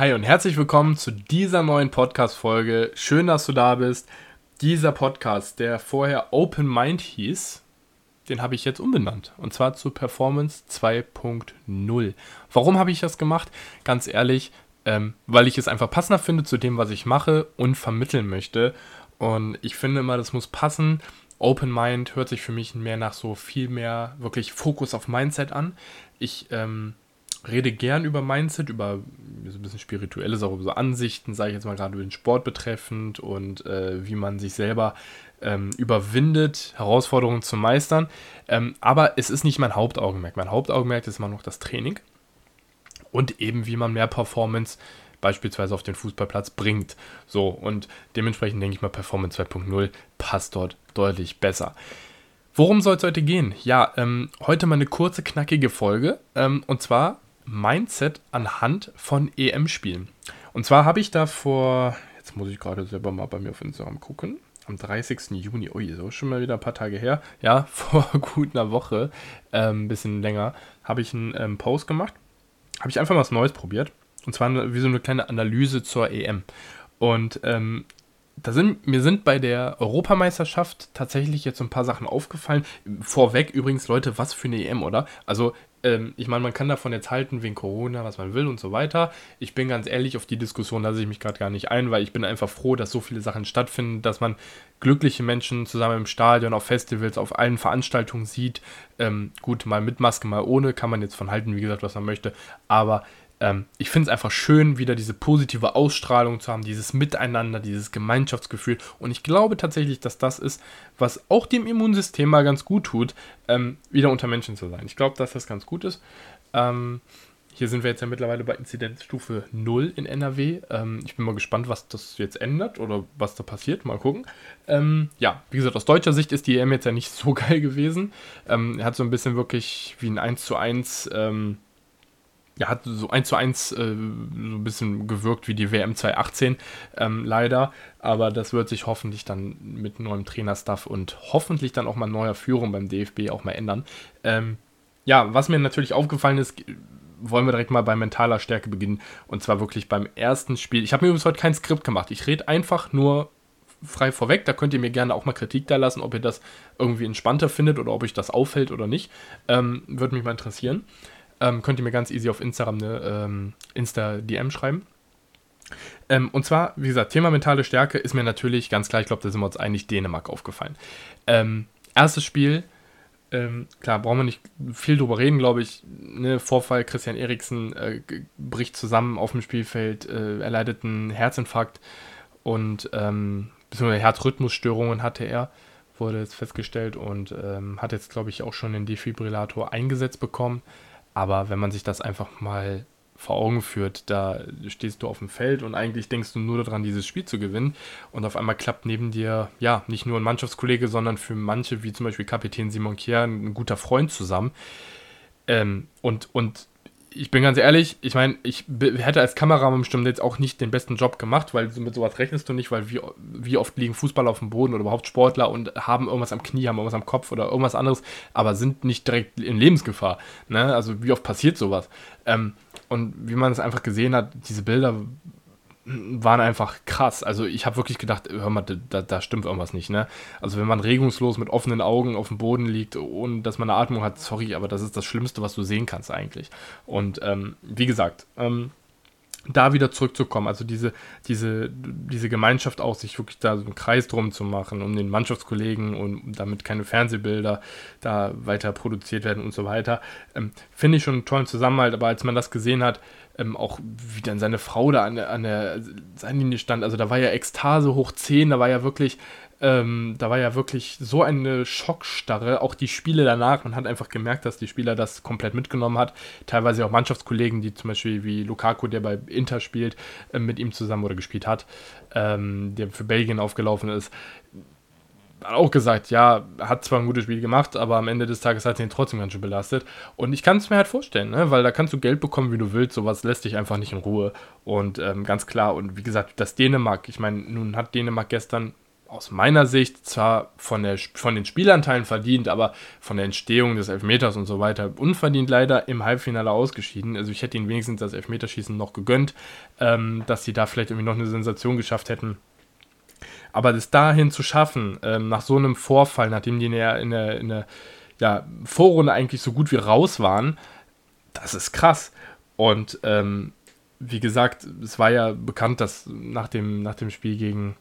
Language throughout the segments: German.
Hi und herzlich willkommen zu dieser neuen Podcast-Folge. Schön, dass du da bist. Dieser Podcast, der vorher Open Mind hieß, den habe ich jetzt umbenannt. Und zwar zu Performance 2.0. Warum habe ich das gemacht? Ganz ehrlich, ähm, weil ich es einfach passender finde zu dem, was ich mache und vermitteln möchte. Und ich finde immer, das muss passen. Open Mind hört sich für mich mehr nach so viel mehr wirklich Fokus auf Mindset an. Ich ähm, rede gern über Mindset, über so ein bisschen spirituelles, auch über so Ansichten, sage ich jetzt mal gerade den Sport betreffend und äh, wie man sich selber ähm, überwindet, Herausforderungen zu meistern. Ähm, aber es ist nicht mein Hauptaugenmerk. Mein Hauptaugenmerk ist immer noch das Training und eben wie man mehr Performance beispielsweise auf den Fußballplatz bringt. So, und dementsprechend denke ich mal, Performance 2.0 passt dort deutlich besser. Worum soll es heute gehen? Ja, ähm, heute mal eine kurze, knackige Folge. Ähm, und zwar Mindset anhand von EM-Spielen. Und zwar habe ich da vor, jetzt muss ich gerade selber mal bei mir auf Instagram gucken, am 30. Juni, ui, so schon mal wieder ein paar Tage her, ja, vor gut einer Woche, ein ähm, bisschen länger, habe ich einen ähm, Post gemacht, habe ich einfach mal was Neues probiert. Und zwar wie so eine kleine Analyse zur EM. Und ähm, da sind, mir sind bei der Europameisterschaft tatsächlich jetzt so ein paar Sachen aufgefallen. Vorweg übrigens, Leute, was für eine EM, oder? Also, ähm, ich meine, man kann davon jetzt halten, wegen Corona, was man will und so weiter. Ich bin ganz ehrlich, auf die Diskussion lasse ich mich gerade gar nicht ein, weil ich bin einfach froh, dass so viele Sachen stattfinden, dass man glückliche Menschen zusammen im Stadion, auf Festivals, auf allen Veranstaltungen sieht. Ähm, gut, mal mit Maske, mal ohne, kann man jetzt von halten, wie gesagt, was man möchte. Aber ähm, ich finde es einfach schön, wieder diese positive Ausstrahlung zu haben, dieses Miteinander, dieses Gemeinschaftsgefühl. Und ich glaube tatsächlich, dass das ist, was auch dem Immunsystem mal ganz gut tut, ähm, wieder unter Menschen zu sein. Ich glaube, dass das ganz gut ist. Ähm, hier sind wir jetzt ja mittlerweile bei Inzidenzstufe 0 in NRW. Ähm, ich bin mal gespannt, was das jetzt ändert oder was da passiert. Mal gucken. Ähm, ja, wie gesagt, aus deutscher Sicht ist die EM jetzt ja nicht so geil gewesen. Ähm, er hat so ein bisschen wirklich wie ein 1 zu 1 ähm, ja, hat so eins zu eins äh, so ein bisschen gewirkt wie die WM 2018, ähm, leider. Aber das wird sich hoffentlich dann mit neuem Trainerstaff und hoffentlich dann auch mal neuer Führung beim DFB auch mal ändern. Ähm, ja, was mir natürlich aufgefallen ist, wollen wir direkt mal bei mentaler Stärke beginnen. Und zwar wirklich beim ersten Spiel. Ich habe mir übrigens heute kein Skript gemacht. Ich rede einfach nur frei vorweg. Da könnt ihr mir gerne auch mal Kritik da lassen, ob ihr das irgendwie entspannter findet oder ob euch das auffällt oder nicht. Ähm, Würde mich mal interessieren. Ähm, könnt ihr mir ganz easy auf Instagram eine ähm, Insta-DM schreiben. Ähm, und zwar, wie gesagt, Thema mentale Stärke ist mir natürlich ganz klar, ich glaube, da sind wir uns einig, Dänemark aufgefallen. Ähm, erstes Spiel, ähm, klar, brauchen wir nicht viel drüber reden, glaube ich. Ne, Vorfall, Christian Eriksen äh, bricht zusammen auf dem Spielfeld, äh, er einen Herzinfarkt und ähm, beziehungsweise Herzrhythmusstörungen hatte er, wurde jetzt festgestellt und ähm, hat jetzt, glaube ich, auch schon den Defibrillator eingesetzt bekommen. Aber wenn man sich das einfach mal vor Augen führt, da stehst du auf dem Feld und eigentlich denkst du nur daran, dieses Spiel zu gewinnen. Und auf einmal klappt neben dir, ja, nicht nur ein Mannschaftskollege, sondern für manche, wie zum Beispiel Kapitän Simon Kier, ein guter Freund zusammen. Ähm, und, und ich bin ganz ehrlich, ich meine, ich hätte als Kameramann bestimmt jetzt auch nicht den besten Job gemacht, weil mit sowas rechnest du nicht, weil wie, wie oft liegen Fußballer auf dem Boden oder überhaupt Sportler und haben irgendwas am Knie, haben irgendwas am Kopf oder irgendwas anderes, aber sind nicht direkt in Lebensgefahr. Ne? Also wie oft passiert sowas? Ähm, und wie man es einfach gesehen hat, diese Bilder waren einfach krass. Also ich habe wirklich gedacht, hör mal, da, da, stimmt irgendwas nicht, ne? Also wenn man regungslos mit offenen Augen auf dem Boden liegt, ohne dass man eine Atmung hat, sorry, aber das ist das Schlimmste, was du sehen kannst eigentlich. Und ähm, wie gesagt, ähm, da wieder zurückzukommen, also diese, diese, diese Gemeinschaft auch, sich wirklich da so einen Kreis drum zu machen, um den Mannschaftskollegen und damit keine Fernsehbilder da weiter produziert werden und so weiter, ähm, finde ich schon einen tollen Zusammenhalt, aber als man das gesehen hat, ähm, auch wie dann seine Frau da an der, an der Seitenlinie stand, also da war ja Ekstase hoch 10, da war ja wirklich, ähm, da war ja wirklich so eine Schockstarre, auch die Spiele danach, man hat einfach gemerkt, dass die Spieler das komplett mitgenommen hat, teilweise auch Mannschaftskollegen, die zum Beispiel wie Lukaku, der bei Inter spielt, äh, mit ihm zusammen oder gespielt hat, ähm, der für Belgien aufgelaufen ist, auch gesagt, ja, hat zwar ein gutes Spiel gemacht, aber am Ende des Tages hat ihn trotzdem ganz schön belastet. Und ich kann es mir halt vorstellen, ne? weil da kannst du Geld bekommen, wie du willst, sowas lässt dich einfach nicht in Ruhe. Und ähm, ganz klar, und wie gesagt, das Dänemark, ich meine, nun hat Dänemark gestern aus meiner Sicht zwar von, der, von den Spielanteilen verdient, aber von der Entstehung des Elfmeters und so weiter unverdient leider im Halbfinale ausgeschieden. Also ich hätte ihnen wenigstens das Elfmeterschießen noch gegönnt, ähm, dass sie da vielleicht irgendwie noch eine Sensation geschafft hätten. Aber das dahin zu schaffen, ähm, nach so einem Vorfall, nachdem die in der, in der, in der ja, Vorrunde eigentlich so gut wie raus waren, das ist krass. Und ähm, wie gesagt, es war ja bekannt, dass nach dem, nach dem Spiel gegen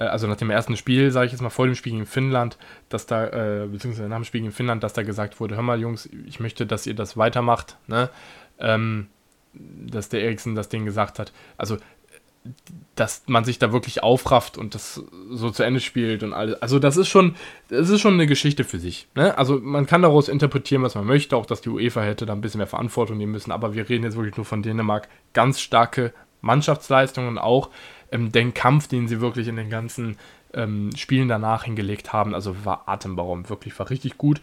äh, also nach dem ersten Spiel, sage ich jetzt mal vor dem Spiel gegen Finnland, dass da, äh, beziehungsweise nach dem Spiel gegen Finnland, dass da gesagt wurde, hör mal Jungs, ich möchte, dass ihr das weitermacht, ne? Ähm, dass der Eriksen das Ding gesagt hat. Also, dass man sich da wirklich aufrafft und das so zu Ende spielt und alles. Also, das ist schon, das ist schon eine Geschichte für sich. Ne? Also, man kann daraus interpretieren, was man möchte, auch dass die UEFA hätte da ein bisschen mehr Verantwortung nehmen müssen, aber wir reden jetzt wirklich nur von Dänemark. Ganz starke Mannschaftsleistungen auch ähm, den Kampf, den sie wirklich in den ganzen ähm, Spielen danach hingelegt haben, also war atemberaubend, wirklich war richtig gut.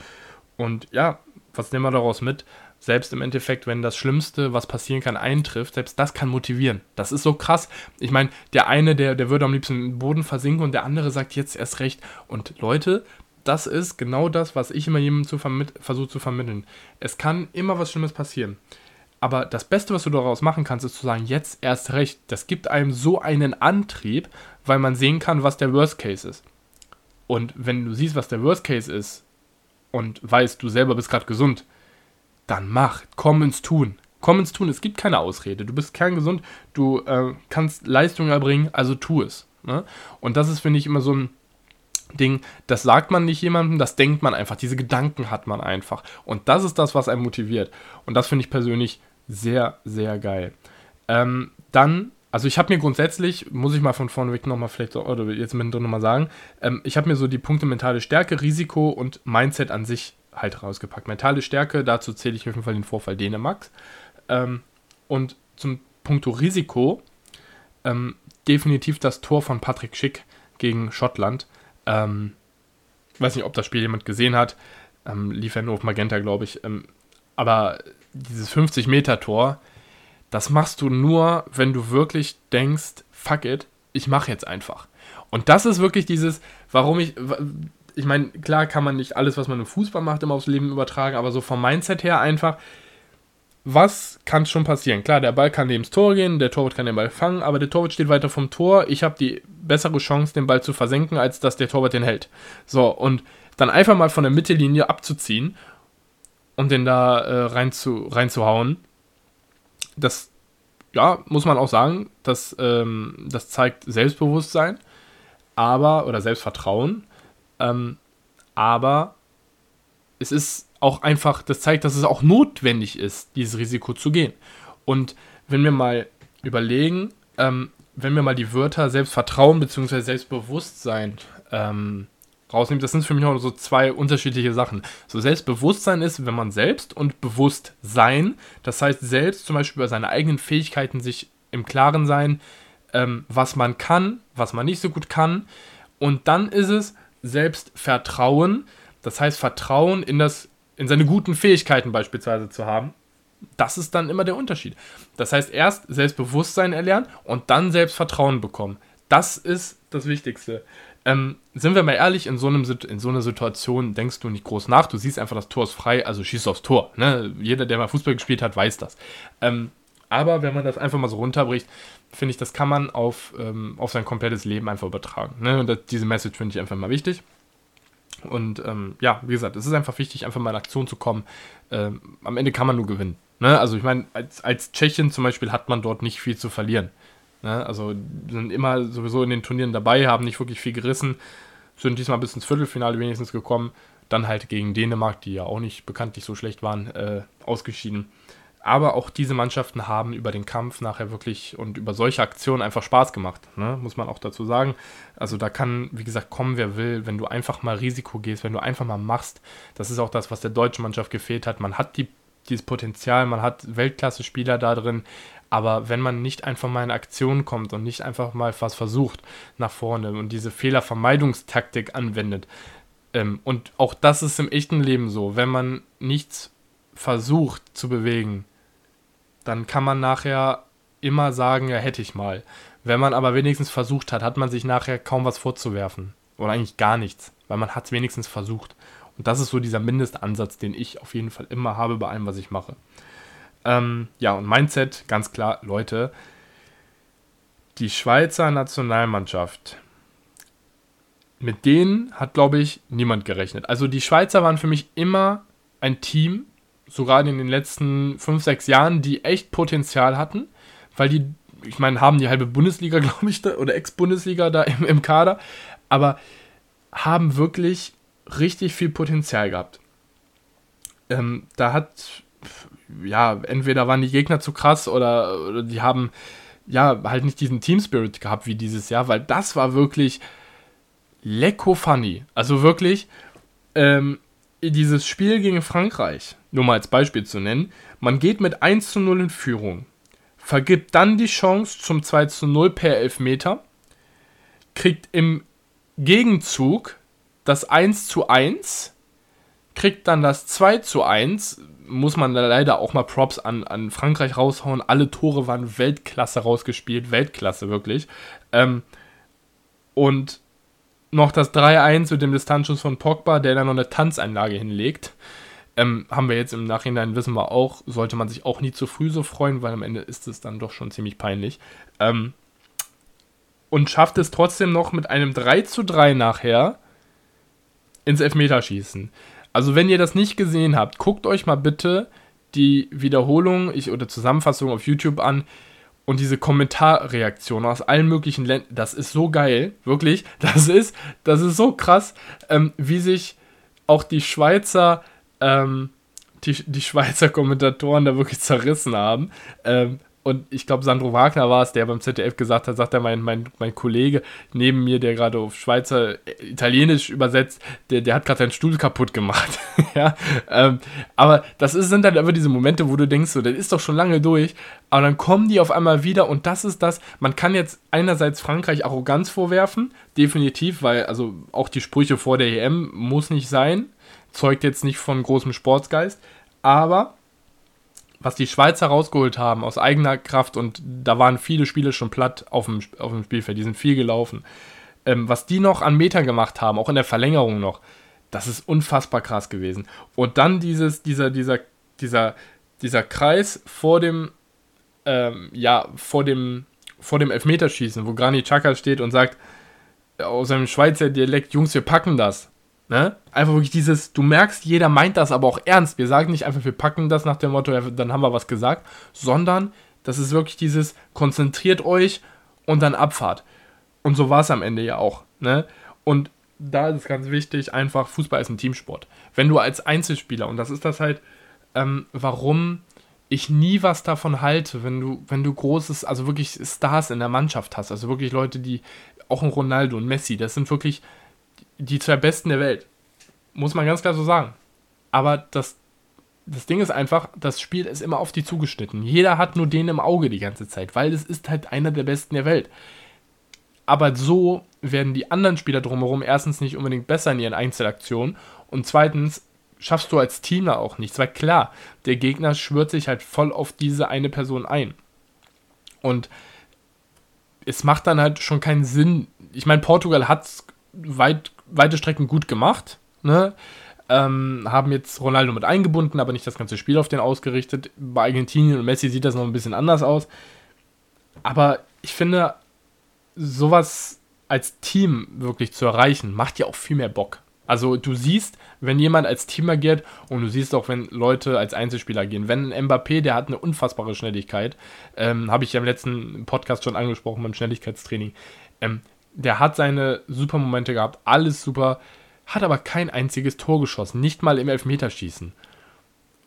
Und ja, was nehmen wir daraus mit? Selbst im Endeffekt, wenn das Schlimmste, was passieren kann, eintrifft, selbst das kann motivieren. Das ist so krass. Ich meine, der eine, der, der würde am liebsten im Boden versinken und der andere sagt jetzt erst recht. Und Leute, das ist genau das, was ich immer jemandem versuche zu vermitteln. Es kann immer was Schlimmes passieren. Aber das Beste, was du daraus machen kannst, ist zu sagen, jetzt erst recht. Das gibt einem so einen Antrieb, weil man sehen kann, was der Worst Case ist. Und wenn du siehst, was der Worst Case ist und weißt, du selber bist gerade gesund, dann mach, komm ins Tun. Komm ins Tun, es gibt keine Ausrede. Du bist kerngesund, du äh, kannst Leistung erbringen, also tu es. Ne? Und das ist, finde ich, immer so ein Ding, das sagt man nicht jemandem, das denkt man einfach, diese Gedanken hat man einfach. Und das ist das, was einen motiviert. Und das finde ich persönlich sehr, sehr geil. Ähm, dann, also ich habe mir grundsätzlich, muss ich mal von vorne weg nochmal vielleicht, oder jetzt mittendrin nochmal sagen, ähm, ich habe mir so die Punkte mentale Stärke, Risiko und Mindset an sich halt rausgepackt. Mentale Stärke, dazu zähle ich auf jeden Fall den Vorfall Dänemarks. Ähm, und zum Punkto Risiko, ähm, definitiv das Tor von Patrick Schick gegen Schottland. Ähm, weiß nicht, ob das Spiel jemand gesehen hat. Ähm, lief ja nur auf Magenta, glaube ich. Ähm, aber dieses 50-Meter-Tor, das machst du nur, wenn du wirklich denkst, fuck it, ich mache jetzt einfach. Und das ist wirklich dieses, warum ich, ich meine, klar kann man nicht alles, was man im Fußball macht, immer aufs Leben übertragen, aber so vom Mindset her einfach, was kann schon passieren? Klar, der Ball kann neben das Tor gehen, der Torwart kann den Ball fangen, aber der Torwart steht weiter vom Tor. Ich habe die bessere Chance, den Ball zu versenken, als dass der Torwart den hält. So, und dann einfach mal von der Mittellinie abzuziehen und den da äh, rein zu, reinzuhauen, das, ja, muss man auch sagen, das, ähm, das zeigt Selbstbewusstsein, aber, oder Selbstvertrauen, ähm, aber es ist auch einfach, das zeigt, dass es auch notwendig ist, dieses Risiko zu gehen. Und wenn wir mal überlegen, ähm, wenn wir mal die Wörter Selbstvertrauen bzw. Selbstbewusstsein ähm, rausnimmt, das sind für mich auch so zwei unterschiedliche Sachen. So Selbstbewusstsein ist, wenn man selbst und Bewusstsein, das heißt selbst zum Beispiel über seine eigenen Fähigkeiten sich im Klaren sein, ähm, was man kann, was man nicht so gut kann. Und dann ist es Selbstvertrauen, das heißt Vertrauen in das, in seine guten Fähigkeiten beispielsweise zu haben. Das ist dann immer der Unterschied. Das heißt, erst Selbstbewusstsein erlernen und dann Selbstvertrauen bekommen. Das ist das Wichtigste. Ähm, sind wir mal ehrlich, in so, einem, in so einer Situation denkst du nicht groß nach. Du siehst einfach, das Tor ist frei, also schießt aufs Tor. Ne? Jeder, der mal Fußball gespielt hat, weiß das. Ähm, aber wenn man das einfach mal so runterbricht, finde ich, das kann man auf, ähm, auf sein komplettes Leben einfach übertragen. Ne? Und das, diese Message finde ich einfach mal wichtig. Und ähm, ja, wie gesagt, es ist einfach wichtig, einfach mal in Aktion zu kommen. Ähm, am Ende kann man nur gewinnen. Ne? Also ich meine, als, als Tschechien zum Beispiel hat man dort nicht viel zu verlieren. Ne? Also sind immer sowieso in den Turnieren dabei, haben nicht wirklich viel gerissen, sind diesmal bis ins Viertelfinale wenigstens gekommen. Dann halt gegen Dänemark, die ja auch nicht bekanntlich so schlecht waren, äh, ausgeschieden. Aber auch diese Mannschaften haben über den Kampf nachher wirklich und über solche Aktionen einfach Spaß gemacht, ne? muss man auch dazu sagen. Also da kann, wie gesagt, kommen, wer will, wenn du einfach mal Risiko gehst, wenn du einfach mal machst. Das ist auch das, was der deutschen Mannschaft gefehlt hat. Man hat die, dieses Potenzial, man hat Weltklasse-Spieler da drin, aber wenn man nicht einfach mal in Aktion kommt und nicht einfach mal was versucht nach vorne und diese Fehlervermeidungstaktik anwendet, ähm, und auch das ist im echten Leben so, wenn man nichts versucht zu bewegen, dann kann man nachher immer sagen, ja, hätte ich mal. Wenn man aber wenigstens versucht hat, hat man sich nachher kaum was vorzuwerfen. Oder eigentlich gar nichts, weil man hat es wenigstens versucht. Und das ist so dieser Mindestansatz, den ich auf jeden Fall immer habe bei allem, was ich mache. Ähm, ja, und Mindset, ganz klar, Leute, die Schweizer Nationalmannschaft, mit denen hat, glaube ich, niemand gerechnet. Also die Schweizer waren für mich immer ein Team, sogar in den letzten 5, 6 Jahren, die echt Potenzial hatten, weil die, ich meine, haben die halbe Bundesliga, glaube ich, da, oder Ex-Bundesliga da im, im Kader, aber haben wirklich richtig viel Potenzial gehabt. Ähm, da hat, ja, entweder waren die Gegner zu krass oder, oder die haben, ja, halt nicht diesen Team Spirit gehabt wie dieses Jahr, weil das war wirklich lecko funny. Also wirklich, ähm, dieses Spiel gegen Frankreich, nur mal als Beispiel zu nennen, man geht mit 1 zu 0 in Führung, vergibt dann die Chance zum 2 zu 0 per Elfmeter, kriegt im Gegenzug das 1 zu 1, kriegt dann das 2 zu 1, muss man leider auch mal Props an, an Frankreich raushauen. Alle Tore waren Weltklasse rausgespielt, Weltklasse wirklich. Ähm, und noch das 3-1 mit dem Distanzschuss von Pogba, der dann noch eine Tanzeinlage hinlegt. Ähm, haben wir jetzt im Nachhinein, wissen wir auch, sollte man sich auch nie zu früh so freuen, weil am Ende ist es dann doch schon ziemlich peinlich. Ähm, und schafft es trotzdem noch mit einem 3 zu 3 nachher ins Elfmeterschießen. Also wenn ihr das nicht gesehen habt, guckt euch mal bitte die Wiederholung ich, oder Zusammenfassung auf YouTube an und diese Kommentarreaktionen aus allen möglichen Ländern. Das ist so geil, wirklich. Das ist, das ist so krass, ähm, wie sich auch die Schweizer, ähm, die, die Schweizer Kommentatoren da wirklich zerrissen haben. Ähm, und ich glaube, Sandro Wagner war es, der beim ZDF gesagt hat, sagt er, mein, mein, mein Kollege neben mir, der gerade auf Schweizer äh, Italienisch übersetzt, der, der hat gerade seinen Stuhl kaputt gemacht. ja, ähm, aber das ist, sind dann einfach diese Momente, wo du denkst, so, das ist doch schon lange durch, aber dann kommen die auf einmal wieder und das ist das, man kann jetzt einerseits Frankreich Arroganz vorwerfen, definitiv, weil also auch die Sprüche vor der EM muss nicht sein, zeugt jetzt nicht von großem Sportsgeist, aber was die Schweizer rausgeholt haben aus eigener Kraft und da waren viele Spiele schon platt auf dem, auf dem Spielfeld, die sind viel gelaufen. Ähm, was die noch an Metern gemacht haben, auch in der Verlängerung noch, das ist unfassbar krass gewesen. Und dann dieses, dieser, dieser, dieser, dieser Kreis vor dem, ähm, ja, vor dem, vor dem Elfmeterschießen, wo Granit Xhaka steht und sagt, aus seinem Schweizer Dialekt, Jungs, wir packen das. Ne? Einfach wirklich dieses, du merkst, jeder meint das aber auch ernst. Wir sagen nicht einfach, wir packen das nach dem Motto, dann haben wir was gesagt, sondern das ist wirklich dieses, konzentriert euch und dann Abfahrt. Und so war es am Ende ja auch. Ne? Und da ist es ganz wichtig, einfach, Fußball ist ein Teamsport. Wenn du als Einzelspieler, und das ist das halt, ähm, warum ich nie was davon halte, wenn du, wenn du großes, also wirklich Stars in der Mannschaft hast, also wirklich Leute, die, auch ein Ronaldo und Messi, das sind wirklich die zwei Besten der Welt. Muss man ganz klar so sagen. Aber das, das Ding ist einfach, das Spiel ist immer auf die zugeschnitten. Jeder hat nur den im Auge die ganze Zeit, weil es ist halt einer der Besten der Welt. Aber so werden die anderen Spieler drumherum erstens nicht unbedingt besser in ihren Einzelaktionen und zweitens schaffst du als Team da auch nichts, weil klar, der Gegner schwört sich halt voll auf diese eine Person ein. Und es macht dann halt schon keinen Sinn. Ich meine, Portugal hat es weit weite Strecken gut gemacht. Ne? Ähm, haben jetzt Ronaldo mit eingebunden, aber nicht das ganze Spiel auf den ausgerichtet. Bei Argentinien und Messi sieht das noch ein bisschen anders aus. Aber ich finde, sowas als Team wirklich zu erreichen, macht ja auch viel mehr Bock. Also du siehst, wenn jemand als Team agiert und du siehst auch, wenn Leute als Einzelspieler agieren. Wenn Mbappé, der hat eine unfassbare Schnelligkeit, ähm, habe ich ja im letzten Podcast schon angesprochen beim Schnelligkeitstraining. Ähm, der hat seine super Momente gehabt, alles super, hat aber kein einziges Tor geschossen, nicht mal im Elfmeterschießen.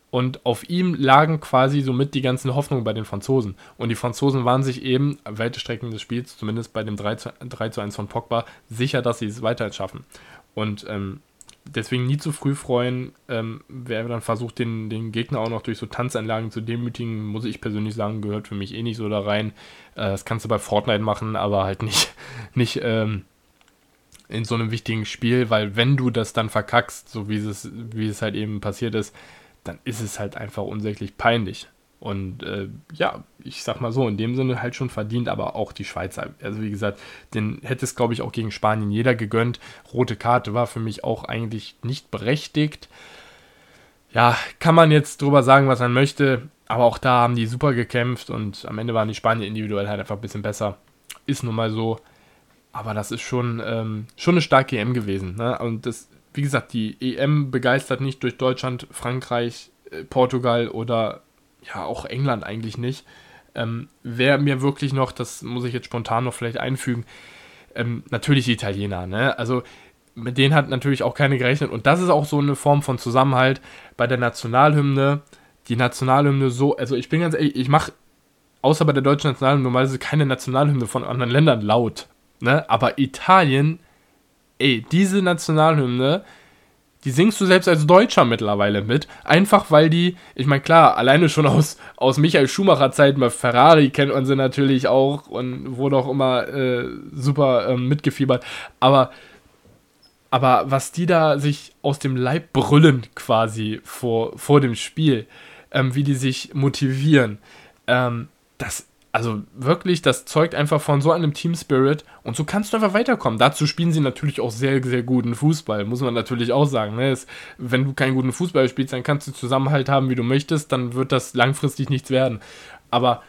Und auf ihm lagen quasi somit die ganzen Hoffnungen bei den Franzosen. Und die Franzosen waren sich eben, weite Strecken des Spiels, zumindest bei dem 3 zu, 3 zu 1 von Pogba, sicher, dass sie es weiter schaffen. Und ähm, deswegen nie zu früh freuen. Ähm, wer dann versucht, den, den Gegner auch noch durch so Tanzanlagen zu demütigen, muss ich persönlich sagen, gehört für mich eh nicht so da rein. Äh, das kannst du bei Fortnite machen, aber halt nicht, nicht ähm, in so einem wichtigen Spiel, weil wenn du das dann verkackst, so wie es, wie es halt eben passiert ist, dann ist es halt einfach unsäglich peinlich. Und äh, ja, ich sag mal so, in dem Sinne halt schon verdient, aber auch die Schweizer. Also wie gesagt, den hätte es, glaube ich, auch gegen Spanien jeder gegönnt. Rote Karte war für mich auch eigentlich nicht berechtigt. Ja, kann man jetzt drüber sagen, was man möchte, aber auch da haben die super gekämpft und am Ende waren die Spanier individuell halt einfach ein bisschen besser. Ist nun mal so. Aber das ist schon, ähm, schon eine starke EM gewesen. Ne? Und das, wie gesagt, die EM begeistert nicht durch Deutschland, Frankreich, äh, Portugal oder ja auch England eigentlich nicht. Ähm, wer mir wirklich noch, das muss ich jetzt spontan noch vielleicht einfügen, ähm, natürlich die Italiener. Ne? Also mit denen hat natürlich auch keine gerechnet. Und das ist auch so eine Form von Zusammenhalt bei der Nationalhymne. Die Nationalhymne so, also ich bin ganz ehrlich, ich mache außer bei der deutschen Nationalhymne normalerweise keine Nationalhymne von anderen Ländern laut. Ne? Aber Italien, ey, diese Nationalhymne, die singst du selbst als Deutscher mittlerweile mit. Einfach weil die, ich meine, klar, alleine schon aus, aus Michael Schumacher Zeiten bei Ferrari kennt man sie natürlich auch und wurde auch immer äh, super äh, mitgefiebert. Aber, aber was die da sich aus dem Leib brüllen quasi vor, vor dem Spiel, ähm, wie die sich motivieren, ähm, das also wirklich, das zeugt einfach von so einem Team Spirit und so kannst du einfach weiterkommen. Dazu spielen sie natürlich auch sehr, sehr guten Fußball, muss man natürlich auch sagen. Ne? Es, wenn du keinen guten Fußball spielst, dann kannst du Zusammenhalt haben, wie du möchtest, dann wird das langfristig nichts werden. Aber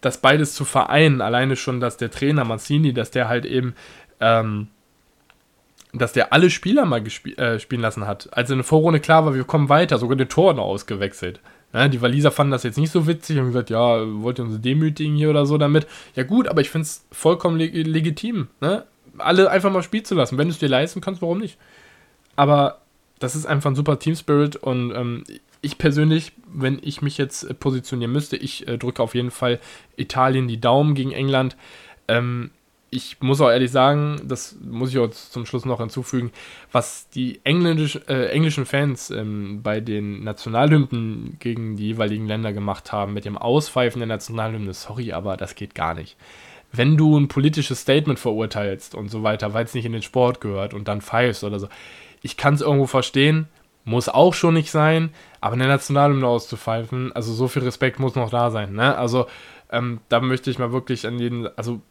das beides zu vereinen, alleine schon, dass der Trainer Mancini, dass der halt eben, ähm, dass der alle Spieler mal äh, spielen lassen hat. Als in der Vorrunde klar war, wir kommen weiter, sogar den Tor noch ausgewechselt. Ja, die Waliser fanden das jetzt nicht so witzig und gesagt, ja, wollt ihr uns demütigen hier oder so damit. Ja gut, aber ich finde es vollkommen leg legitim, ne? Alle einfach mal spielen zu lassen. Wenn du es dir leisten kannst, warum nicht? Aber das ist einfach ein super Team Spirit und ähm, ich persönlich, wenn ich mich jetzt positionieren müsste, ich äh, drücke auf jeden Fall Italien die Daumen gegen England. Ähm, ich muss auch ehrlich sagen, das muss ich auch zum Schluss noch hinzufügen, was die englisch, äh, englischen Fans ähm, bei den Nationalhymnen gegen die jeweiligen Länder gemacht haben, mit dem Auspfeifen der Nationalhymne, sorry, aber das geht gar nicht. Wenn du ein politisches Statement verurteilst und so weiter, weil es nicht in den Sport gehört und dann pfeifst oder so, ich kann es irgendwo verstehen, muss auch schon nicht sein, aber eine Nationalhymne auszupfeifen, also so viel Respekt muss noch da sein. Ne? Also ähm, da möchte ich mal wirklich an jeden, also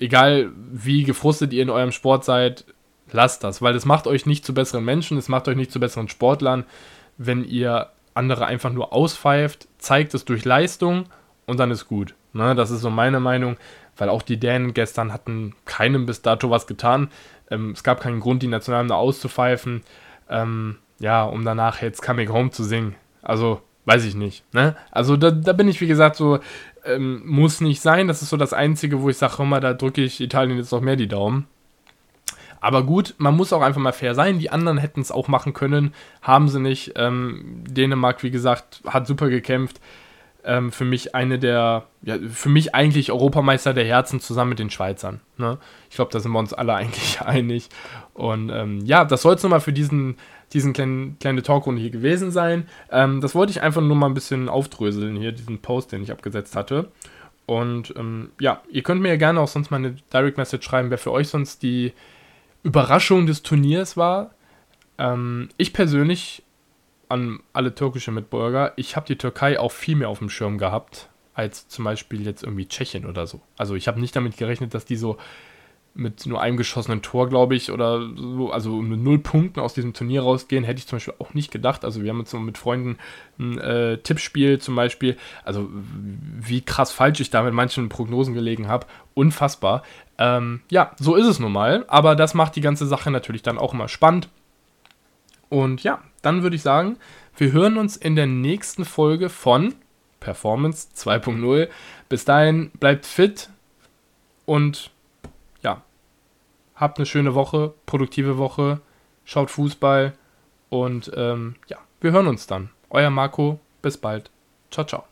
egal wie gefrustet ihr in eurem Sport seid, lasst das, weil es macht euch nicht zu besseren Menschen, es macht euch nicht zu besseren Sportlern, wenn ihr andere einfach nur auspfeift, zeigt es durch Leistung und dann ist gut. Ne, das ist so meine Meinung, weil auch die Dänen gestern hatten keinem bis dato was getan. Ähm, es gab keinen Grund, die Nationalhymne auszupfeifen, ähm, ja, um danach jetzt Coming Home zu singen. Also, weiß ich nicht. Ne? Also da, da bin ich, wie gesagt, so, ähm, muss nicht sein. Das ist so das Einzige, wo ich sage, immer, da drücke ich Italien jetzt noch mehr die Daumen. Aber gut, man muss auch einfach mal fair sein. Die anderen hätten es auch machen können, haben sie nicht. Ähm, Dänemark, wie gesagt, hat super gekämpft. Ähm, für mich eine der, ja, für mich eigentlich Europameister der Herzen zusammen mit den Schweizern. Ne? Ich glaube, da sind wir uns alle eigentlich einig. Und ähm, ja, das soll es nochmal für diesen diesen kleinen kleine Talkrunde hier gewesen sein. Ähm, das wollte ich einfach nur mal ein bisschen aufdröseln hier, diesen Post, den ich abgesetzt hatte. Und ähm, ja, ihr könnt mir ja gerne auch sonst mal eine Direct Message schreiben, wer für euch sonst die Überraschung des Turniers war. Ähm, ich persönlich, an alle türkische Mitbürger, ich habe die Türkei auch viel mehr auf dem Schirm gehabt, als zum Beispiel jetzt irgendwie Tschechien oder so. Also ich habe nicht damit gerechnet, dass die so mit nur einem geschossenen Tor, glaube ich, oder so, also mit null Punkten aus diesem Turnier rausgehen, hätte ich zum Beispiel auch nicht gedacht. Also wir haben jetzt so mit Freunden ein äh, Tippspiel zum Beispiel, also wie krass falsch ich da mit manchen Prognosen gelegen habe, unfassbar. Ähm, ja, so ist es nun mal, aber das macht die ganze Sache natürlich dann auch immer spannend. Und ja, dann würde ich sagen, wir hören uns in der nächsten Folge von Performance 2.0. Bis dahin, bleibt fit und Habt eine schöne Woche, produktive Woche, schaut Fußball und ähm, ja, wir hören uns dann. Euer Marco, bis bald. Ciao, ciao.